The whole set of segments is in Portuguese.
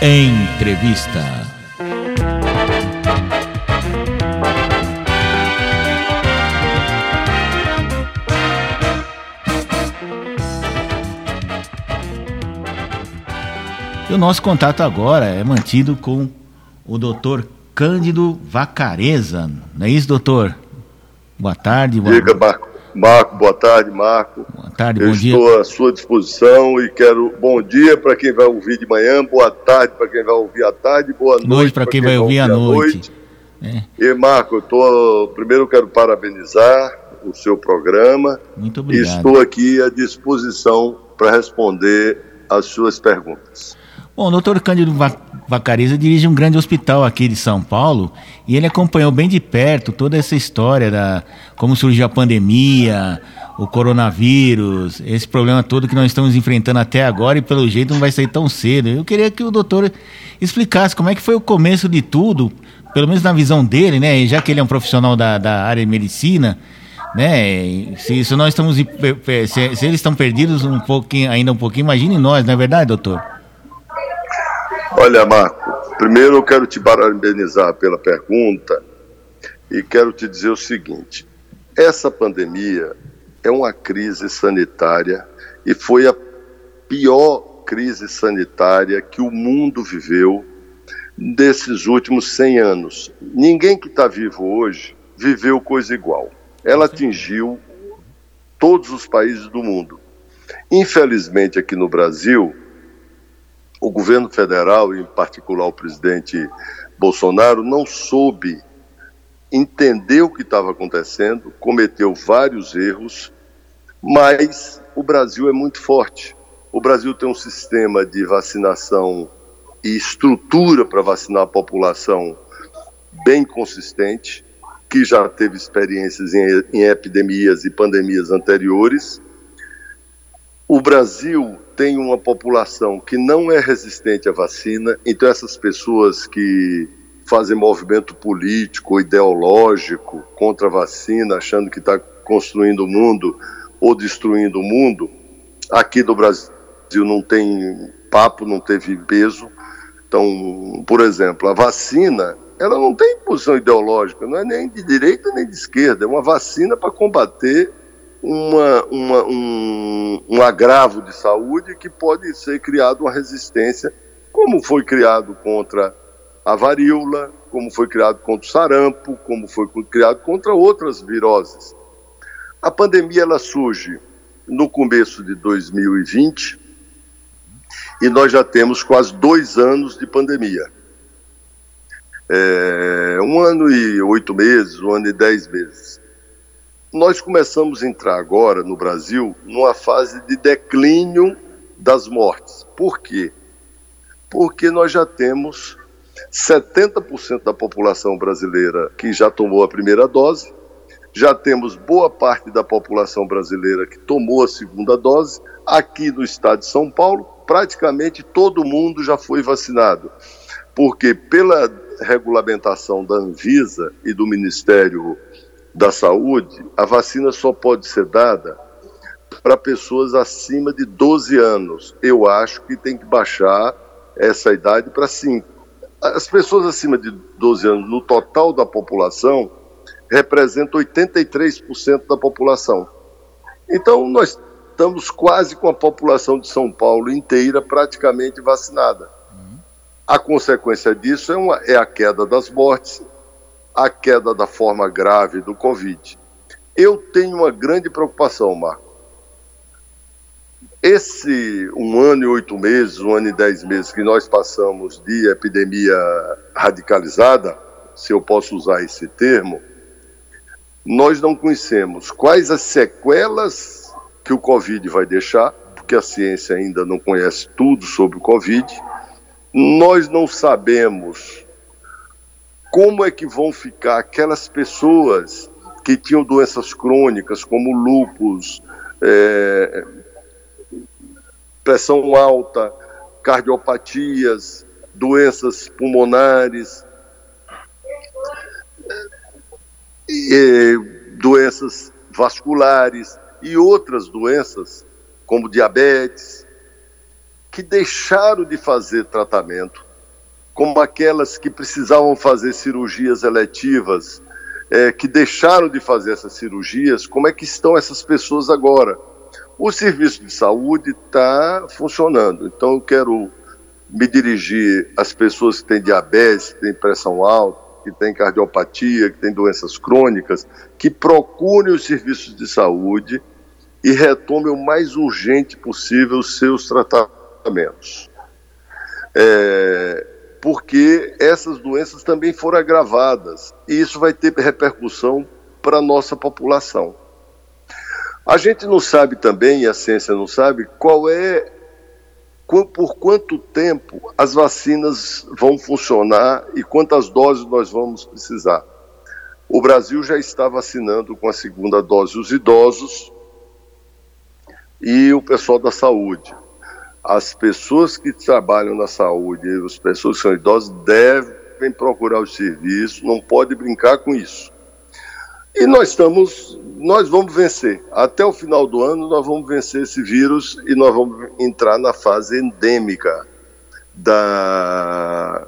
Entrevista. E o nosso contato agora é mantido com o doutor Cândido Vacareza. Não é isso, doutor? Boa tarde. Boa... Diga, Marco. Marco, boa tarde, Marco. Boa tarde, Eu bom dia. Estou à sua disposição e quero bom dia para quem vai ouvir de manhã, boa tarde para quem vai ouvir à tarde, boa noite, noite para quem, quem, vai ouvir à noite. noite. É. E Marco, eu tô, primeiro eu quero parabenizar o seu programa. Muito obrigado. Estou aqui à disposição para responder as suas perguntas. Bom, o doutor Cândido Vacariza dirige um grande hospital aqui de São Paulo e ele acompanhou bem de perto toda essa história da como surgiu a pandemia, o coronavírus, esse problema todo que nós estamos enfrentando até agora e pelo jeito não vai sair tão cedo. Eu queria que o doutor explicasse como é que foi o começo de tudo, pelo menos na visão dele, né? Já que ele é um profissional da, da área de medicina, né? Se, se nós estamos se, se eles estão perdidos um pouquinho, ainda um pouquinho, imagine nós, não é verdade, doutor? Olha, Marco, primeiro eu quero te parabenizar pela pergunta e quero te dizer o seguinte: essa pandemia é uma crise sanitária e foi a pior crise sanitária que o mundo viveu desses últimos 100 anos. Ninguém que está vivo hoje viveu coisa igual. Ela atingiu todos os países do mundo. Infelizmente, aqui no Brasil, o governo federal, em particular o presidente Bolsonaro, não soube entender o que estava acontecendo, cometeu vários erros, mas o Brasil é muito forte. O Brasil tem um sistema de vacinação e estrutura para vacinar a população bem consistente, que já teve experiências em, em epidemias e pandemias anteriores. O Brasil tem uma população que não é resistente à vacina, então essas pessoas que fazem movimento político, ideológico contra a vacina, achando que está construindo o mundo ou destruindo o mundo, aqui do Brasil não tem papo, não teve peso. Então, por exemplo, a vacina, ela não tem posição ideológica, não é nem de direita nem de esquerda, é uma vacina para combater uma, uma, um, um agravo de saúde que pode ser criado uma resistência, como foi criado contra a varíola, como foi criado contra o sarampo, como foi criado contra outras viroses. A pandemia ela surge no começo de 2020 e nós já temos quase dois anos de pandemia. É, um ano e oito meses, um ano e dez meses. Nós começamos a entrar agora no Brasil numa fase de declínio das mortes. Por quê? Porque nós já temos 70% da população brasileira que já tomou a primeira dose, já temos boa parte da população brasileira que tomou a segunda dose. Aqui no estado de São Paulo, praticamente todo mundo já foi vacinado, porque pela regulamentação da Anvisa e do Ministério da saúde, a vacina só pode ser dada para pessoas acima de 12 anos. Eu acho que tem que baixar essa idade para 5. As pessoas acima de 12 anos, no total da população, representam 83% da população. Então, nós estamos quase com a população de São Paulo inteira praticamente vacinada. A consequência disso é, uma, é a queda das mortes a queda da forma grave do Covid. Eu tenho uma grande preocupação, Marco. Esse um ano e oito meses, um ano e dez meses que nós passamos de epidemia radicalizada, se eu posso usar esse termo, nós não conhecemos quais as sequelas que o Covid vai deixar, porque a ciência ainda não conhece tudo sobre o Covid. Nós não sabemos como é que vão ficar aquelas pessoas que tinham doenças crônicas, como lúpus, é, pressão alta, cardiopatias, doenças pulmonares. eh, doenças vasculares e outras doenças, como diabetes, que deixaram de fazer tratamento, como aquelas que precisavam fazer cirurgias eletivas, é, que deixaram de fazer essas cirurgias, como é que estão essas pessoas agora? O serviço de saúde está funcionando, então eu quero me dirigir às pessoas que têm diabetes, que têm pressão alta, que têm cardiopatia, que têm doenças crônicas, que procurem os serviços de saúde e retomem o mais urgente possível os seus tratamentos. É, porque essas doenças também foram agravadas e isso vai ter repercussão para a nossa população. A gente não sabe também, e a ciência não sabe, qual é, por quanto tempo as vacinas vão funcionar e quantas doses nós vamos precisar. O Brasil já está vacinando com a segunda dose os idosos e o pessoal da saúde. As pessoas que trabalham na saúde, as pessoas que são idosas, devem procurar o serviço, não pode brincar com isso. E nós estamos, nós vamos vencer. Até o final do ano nós vamos vencer esse vírus e nós vamos entrar na fase endêmica da,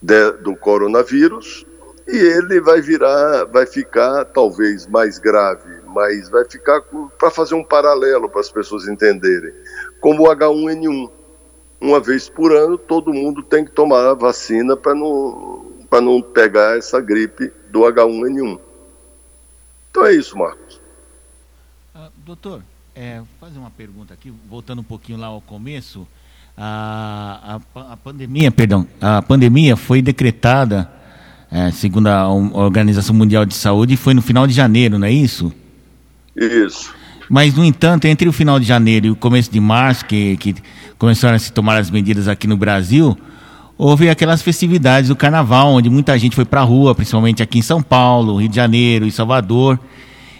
de, do coronavírus e ele vai virar, vai ficar talvez mais grave, mas vai ficar para fazer um paralelo para as pessoas entenderem, como o H1N1. Uma vez por ano, todo mundo tem que tomar a vacina para não, para não pegar essa gripe do H1N1. Então é isso, Marcos. Ah, doutor, é, fazer uma pergunta aqui, voltando um pouquinho lá ao começo. A, a, a pandemia, perdão, a pandemia foi decretada é, segundo a Organização Mundial de Saúde, foi no final de janeiro, não é isso? Isso. Mas, no entanto, entre o final de janeiro e o começo de março, que, que começaram a se tomar as medidas aqui no Brasil, houve aquelas festividades do carnaval, onde muita gente foi para a rua, principalmente aqui em São Paulo, Rio de Janeiro e Salvador.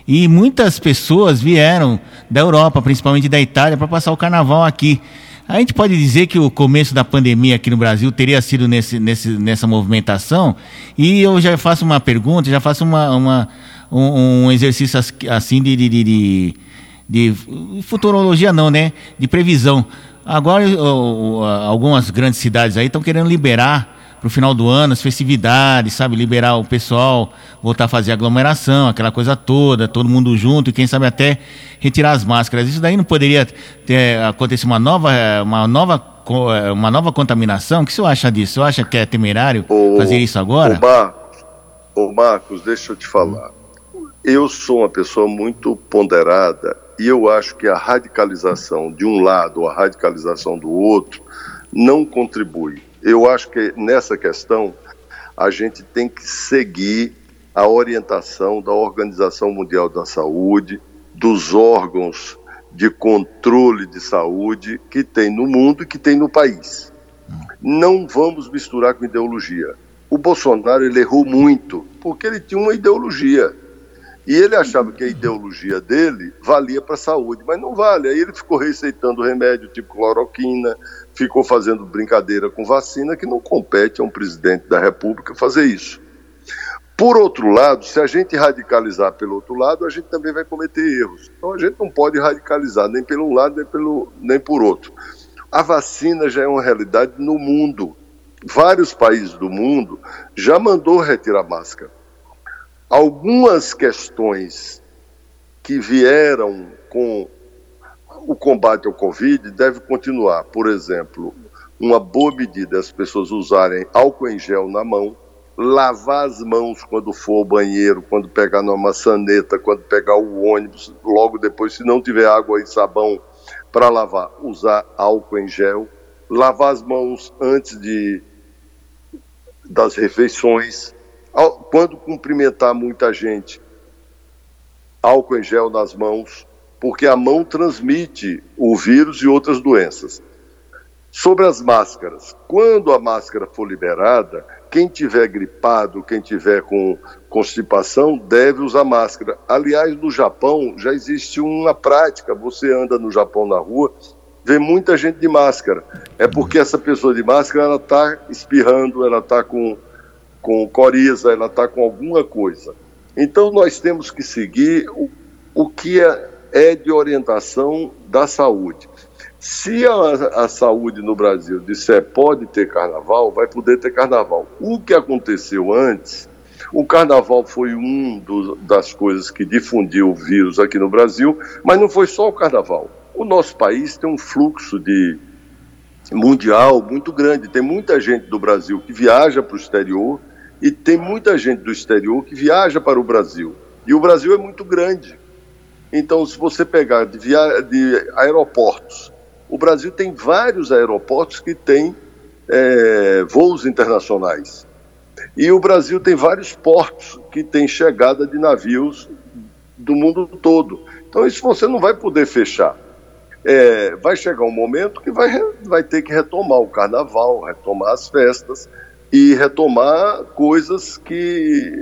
E muitas pessoas vieram da Europa, principalmente da Itália, para passar o carnaval aqui. A gente pode dizer que o começo da pandemia aqui no Brasil teria sido nesse, nesse, nessa movimentação? E eu já faço uma pergunta, já faço uma, uma um, um, exercício assim de, de, de, de, futurologia, não, né? De previsão. Agora, algumas grandes cidades aí estão querendo liberar para o final do ano, as festividades, sabe? Liberar o pessoal, voltar a fazer aglomeração, aquela coisa toda, todo mundo junto e quem sabe até retirar as máscaras. Isso daí não poderia ter acontecido uma nova, uma nova, uma nova contaminação? O que você acha disso? Você acha que é temerário fazer isso agora? Ô Marcos, ô Marcos, deixa eu te falar. Eu sou uma pessoa muito ponderada e eu acho que a radicalização de um lado ou a radicalização do outro não contribui eu acho que nessa questão a gente tem que seguir a orientação da Organização Mundial da Saúde, dos órgãos de controle de saúde que tem no mundo e que tem no país. Não vamos misturar com ideologia. O Bolsonaro ele errou muito porque ele tinha uma ideologia. E ele achava que a ideologia dele valia para a saúde, mas não vale. Aí ele ficou receitando remédio tipo cloroquina, ficou fazendo brincadeira com vacina, que não compete a um presidente da República fazer isso. Por outro lado, se a gente radicalizar pelo outro lado, a gente também vai cometer erros. Então a gente não pode radicalizar nem pelo um lado nem, pelo, nem por outro. A vacina já é uma realidade no mundo. Vários países do mundo já mandou retirar máscara. Algumas questões que vieram com o combate ao Covid deve continuar. Por exemplo, uma boa medida é as pessoas usarem álcool em gel na mão, lavar as mãos quando for ao banheiro, quando pegar numa maçaneta, quando pegar o ônibus, logo depois, se não tiver água e sabão para lavar, usar álcool em gel, lavar as mãos antes de das refeições, quando cumprimentar muita gente, álcool em gel nas mãos, porque a mão transmite o vírus e outras doenças. Sobre as máscaras, quando a máscara for liberada, quem tiver gripado, quem tiver com constipação, deve usar máscara. Aliás, no Japão já existe uma prática, você anda no Japão na rua, vê muita gente de máscara. É porque essa pessoa de máscara, ela está espirrando, ela está com, com coriza, ela está com alguma coisa. Então nós temos que seguir o, o que é, é de orientação da saúde. Se a, a, saúde no Brasil disser pode ter carnaval, vai poder ter carnaval. O que aconteceu antes, o carnaval foi um do, das coisas que difundiu o vírus aqui no Brasil, mas não foi só o carnaval. O nosso país tem um fluxo de mundial muito grande. Tem muita gente do Brasil que viaja para o exterior e tem muita gente do exterior que viaja para o Brasil. E o Brasil é muito grande. Então, se você pegar de, via... de aeroportos, o Brasil tem vários aeroportos que têm é, voos internacionais. E o Brasil tem vários portos que têm chegada de navios do mundo todo. Então, isso você não vai poder fechar é, vai chegar um momento que vai, vai ter que retomar o carnaval, retomar as festas e retomar coisas que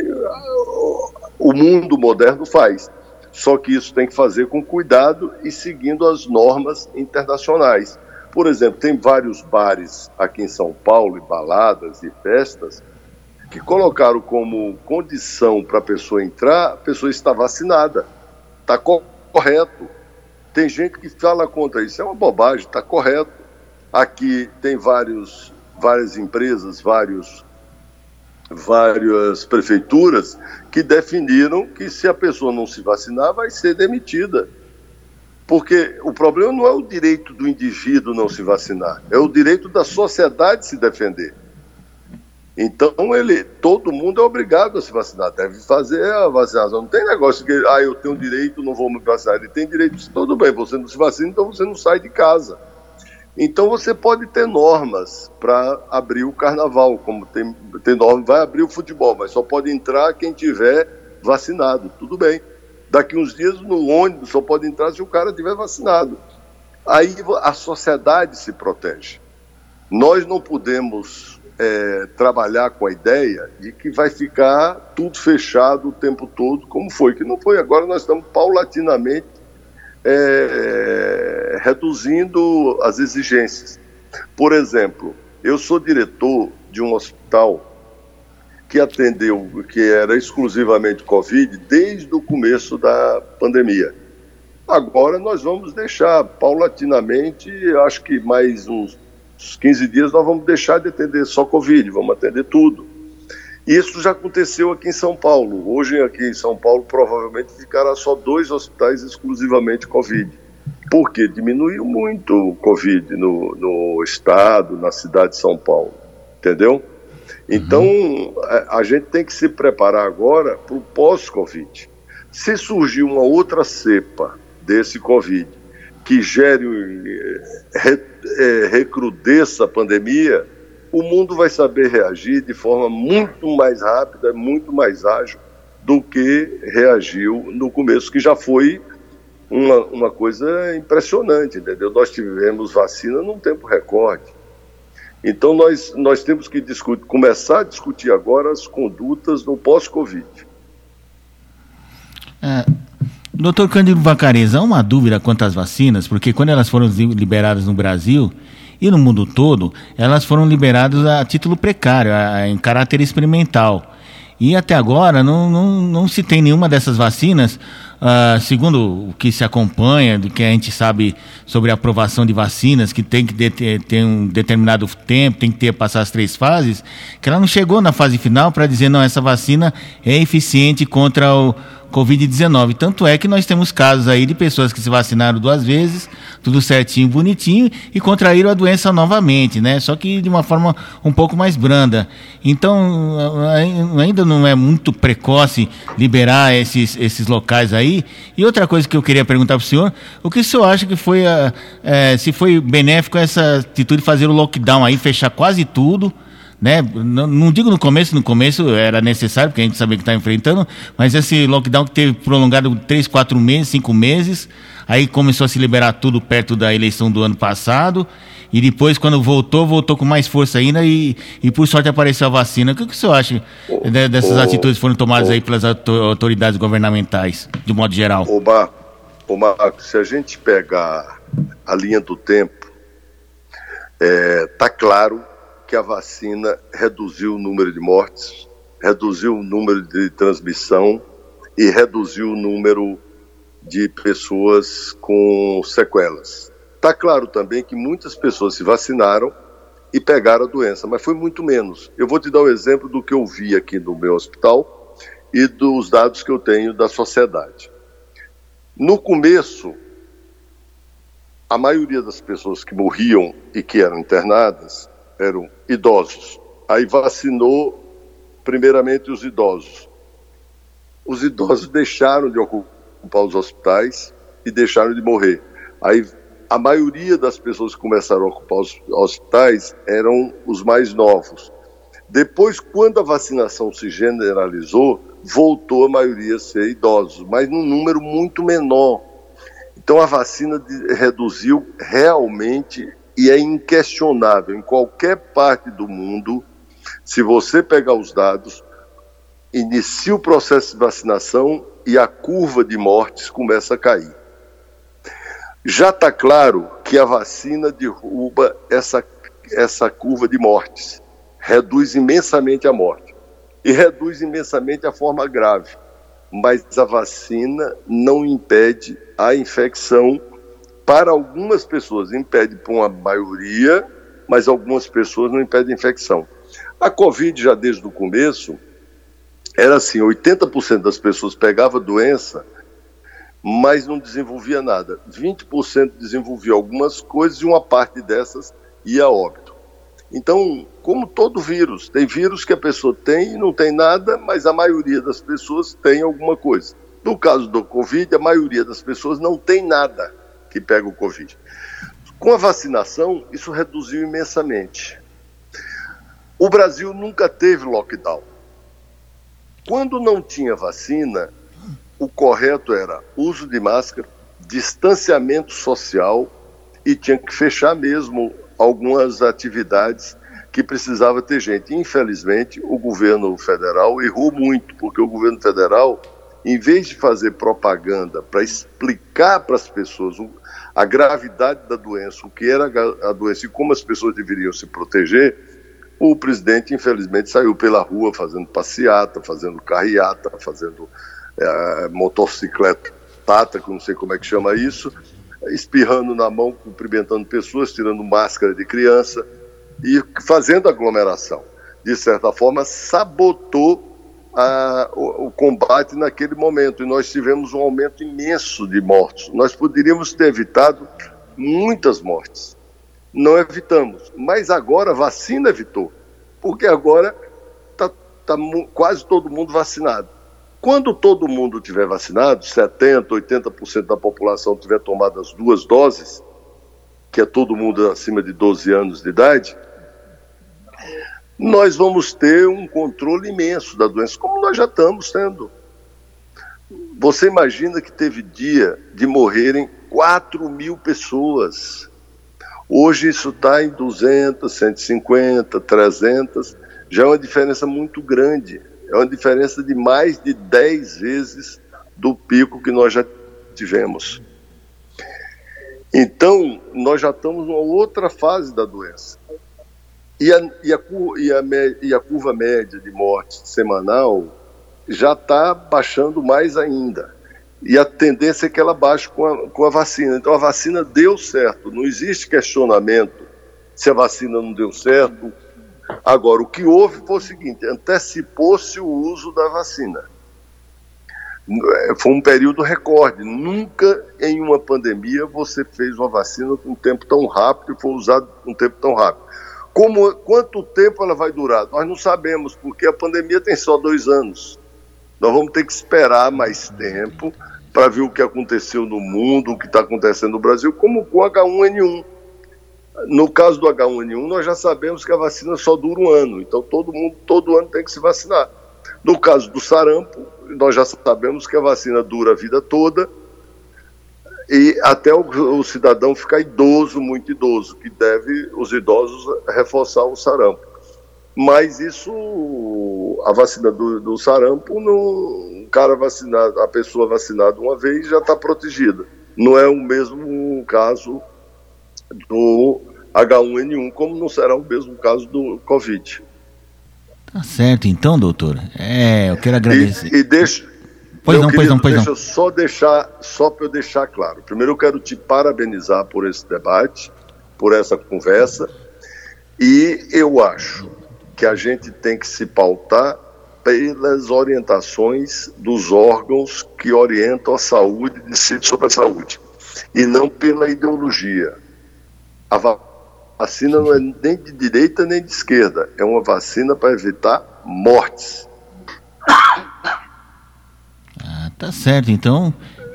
o mundo moderno faz. Só que isso tem que fazer com cuidado e seguindo as normas internacionais. Por exemplo, tem vários bares aqui em São Paulo, e baladas e festas, que colocaram como condição para a pessoa entrar, a pessoa está vacinada. Está correto. Tem gente que fala contra isso. É uma bobagem, está correto. Aqui tem vários, várias empresas, vários, várias prefeituras que definiram que se a pessoa não se vacinar, vai ser demitida. Porque o problema não é o direito do indivíduo não se vacinar, é o direito da sociedade se defender. Então, ele, todo mundo é obrigado a se vacinar, deve fazer a vacinação. Não tem negócio que, ah, eu tenho direito, não vou me vacinar. Ele tem direito, tudo bem, você não se vacina, então você não sai de casa. Então, você pode ter normas para abrir o carnaval, como tem, tem norma, vai abrir o futebol, mas só pode entrar quem tiver vacinado, tudo bem. Daqui uns dias, no ônibus, só pode entrar se o cara tiver vacinado. Aí a sociedade se protege. Nós não podemos é, trabalhar com a ideia de que vai ficar tudo fechado o tempo todo, como foi, que não foi. Agora nós estamos paulatinamente é, reduzindo as exigências. Por exemplo, eu sou diretor de um hospital que atendeu, que era exclusivamente Covid, desde o começo da pandemia. Agora nós vamos deixar paulatinamente, acho que mais uns uns 15 dias nós vamos deixar de atender só Covid, vamos atender tudo. Isso já aconteceu aqui em São Paulo. Hoje, aqui em São Paulo, provavelmente ficará só dois hospitais exclusivamente Covid. Porque diminuiu muito o Covid no, no estado, na cidade de São Paulo. Entendeu? Então, a, a gente tem que se preparar agora para o pós-Covid. Se surgir uma outra cepa desse Covid que gere, re, é, recrudesça a pandemia, o mundo vai saber reagir de forma muito mais rápida, muito mais ágil do que reagiu no começo, que já foi uma, uma coisa impressionante, entendeu? Nós tivemos vacina num tempo recorde. Então nós, nós temos que discutir, começar a discutir agora as condutas no pós-Covid. É, Doutor Cândido Vacareza, há uma dúvida quanto às vacinas, porque quando elas foram liberadas no Brasil e no mundo todo, elas foram liberadas a título precário, a, em caráter experimental. E até agora não, não, não se tem nenhuma dessas vacinas, uh, segundo o que se acompanha, do que a gente sabe sobre a aprovação de vacinas, que tem que ter, ter um determinado tempo, tem que ter passar as três fases, que ela não chegou na fase final para dizer, não, essa vacina é eficiente contra o Covid-19. Tanto é que nós temos casos aí de pessoas que se vacinaram duas vezes, tudo certinho, bonitinho, e contraíram a doença novamente, né? Só que de uma forma um pouco mais branda. Então, ainda não é muito precoce liberar esses, esses locais aí. E outra coisa que eu queria perguntar para o senhor, o que o senhor acha que foi, é, se foi benéfico essa atitude de fazer o lockdown aí, fechar quase tudo, né? Não, não, digo no começo, no começo era necessário, porque a gente sabia que está enfrentando, mas esse lockdown que teve prolongado três, quatro meses, cinco meses, aí começou a se liberar tudo perto da eleição do ano passado, e depois, quando voltou, voltou com mais força ainda, e, e por sorte apareceu a vacina. O que, que o senhor acha dessas atitudes que foram tomadas aí pelas autoridades governamentais, de modo geral? Ô, Mar, ô Marcos, se a gente pegar a linha do tempo, é, tá claro que a vacina reduziu o número de mortes, reduziu o número de transmissão e reduziu o número de pessoas com sequelas. Está claro também que muitas pessoas se vacinaram e pegaram a doença, mas foi muito menos. Eu vou te dar um exemplo do que eu vi aqui no meu hospital e dos dados que eu tenho da sociedade. No começo, a maioria das pessoas que morriam e que eram internadas eram idosos. Aí vacinou primeiramente os idosos. Os idosos deixaram de ocupar os hospitais e deixaram de morrer. Aí a maioria das pessoas que começaram a ocupar os hospitais eram os mais novos. Depois, quando a vacinação se generalizou, voltou a maioria a ser idosos, mas num número muito menor. Então a vacina reduziu realmente e é inquestionável em qualquer parte do mundo, se você pegar os dados, inicia o processo de vacinação e a curva de mortes começa a cair. Já está claro que a vacina derruba essa, essa curva de mortes, reduz imensamente a morte e reduz imensamente a forma grave. Mas a vacina não impede a infecção para algumas pessoas, impede para uma maioria, mas algumas pessoas não impede a infecção. A Covid, já desde o começo, era assim: 80% das pessoas pegava doença mas não desenvolvia nada. 20% desenvolvia algumas coisas e uma parte dessas ia óbito. Então, como todo vírus, tem vírus que a pessoa tem e não tem nada, mas a maioria das pessoas tem alguma coisa. No caso do Covid, a maioria das pessoas não tem nada que pega o Covid. Com a vacinação, isso reduziu imensamente. O Brasil nunca teve lockdown. Quando não tinha vacina, o correto era uso de máscara, distanciamento social e tinha que fechar mesmo algumas atividades que precisava ter gente. Infelizmente, o governo federal errou muito, porque o governo federal, em vez de fazer propaganda para explicar para as pessoas a gravidade da doença, o que era a doença e como as pessoas deveriam se proteger, o presidente, infelizmente, saiu pela rua fazendo passeata, fazendo carreata, fazendo é, motocicleta tata, que não sei como é que chama isso, espirrando na mão, cumprimentando pessoas, tirando máscara de criança e fazendo aglomeração. De certa forma, sabotou a, o, o, combate naquele momento e nós tivemos um aumento imenso de mortos. Nós poderíamos ter evitado muitas mortes. Não evitamos, mas agora a vacina evitou, porque agora está tá quase todo mundo vacinado. Quando todo mundo tiver vacinado, 70%, 80% da população tiver tomado as duas doses, que é todo mundo acima de 12 anos de idade, nós vamos ter um controle imenso da doença, como nós já estamos tendo. Você imagina que teve dia de morrerem 4 mil pessoas. Hoje isso está em 200, 150, 300, já é uma diferença muito grande é uma diferença de mais de 10 vezes do pico que nós já tivemos. Então, nós já estamos numa outra fase da doença. E a, e a, e a, e a curva média de morte semanal já está baixando mais ainda. E a tendência é que ela baixe com a, com a vacina. Então, a vacina deu certo. Não existe questionamento se a vacina não deu certo, Agora, o que houve foi o seguinte: antecipou-se o uso da vacina. Foi um período recorde. Nunca em uma pandemia você fez uma vacina com um tempo tão rápido e foi usado com um tempo tão rápido. Como, quanto tempo ela vai durar? Nós não sabemos, porque a pandemia tem só dois anos. Nós vamos ter que esperar mais tempo para ver o que aconteceu no mundo, o que está acontecendo no Brasil, como com H1N1 no caso do H1N1, nós já sabemos que a vacina só dura um ano, então todo mundo, todo ano tem que se vacinar. No caso do sarampo, nós já sabemos que a vacina dura a vida toda e até o, o cidadão ficar idoso, muito idoso, que deve os idosos reforçar o sarampo. Mas isso, a vacina do, do sarampo, no, um cara vacinado, a pessoa vacinada uma vez já está protegida. Não é o mesmo caso do H1N1, como não será o mesmo caso do Covid. Tá certo, então, doutor. É, eu quero agradecer. E, e deixa, Pois Meu não, querido, pois não, pois deixa não. Deixa eu só deixar, só para eu deixar claro. Primeiro eu quero te parabenizar por esse debate, por essa conversa, e eu acho que a gente tem que se pautar pelas orientações dos órgãos que orientam a saúde, decidem sobre a saúde, e não pela ideologia. A vacina não é nem de direita nem de esquerda, é uma vacina para evitar mortes. Tá certo, então.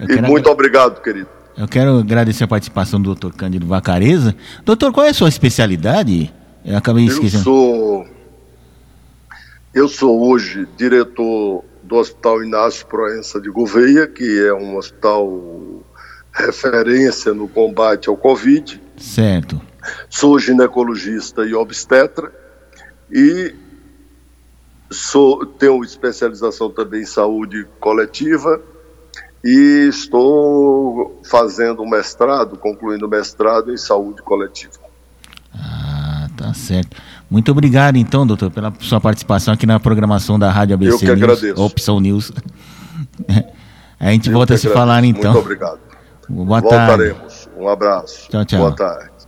E muito obrigado, querido. Eu quero agradecer a participação do Dr. Cândido Vacareza. Doutor, qual é a sua especialidade? Eu acabei esquecendo. Eu sou, eu sou hoje diretor do Hospital Inácio Proença de Gouveia, que é um hospital referência no combate ao Covid. Certo. Sou ginecologista e obstetra e sou, tenho especialização também em saúde coletiva e estou fazendo um mestrado, concluindo o mestrado em saúde coletiva. Ah, tá certo. Muito obrigado, então, doutor, pela sua participação aqui na programação da Rádio ABC Eu que News, agradeço. Opção News. a gente Eu volta a se agradeço. falar, então. Muito obrigado. Boa Voltaremos. tarde. Um abraço. Tchau, tchau. Boa tarde.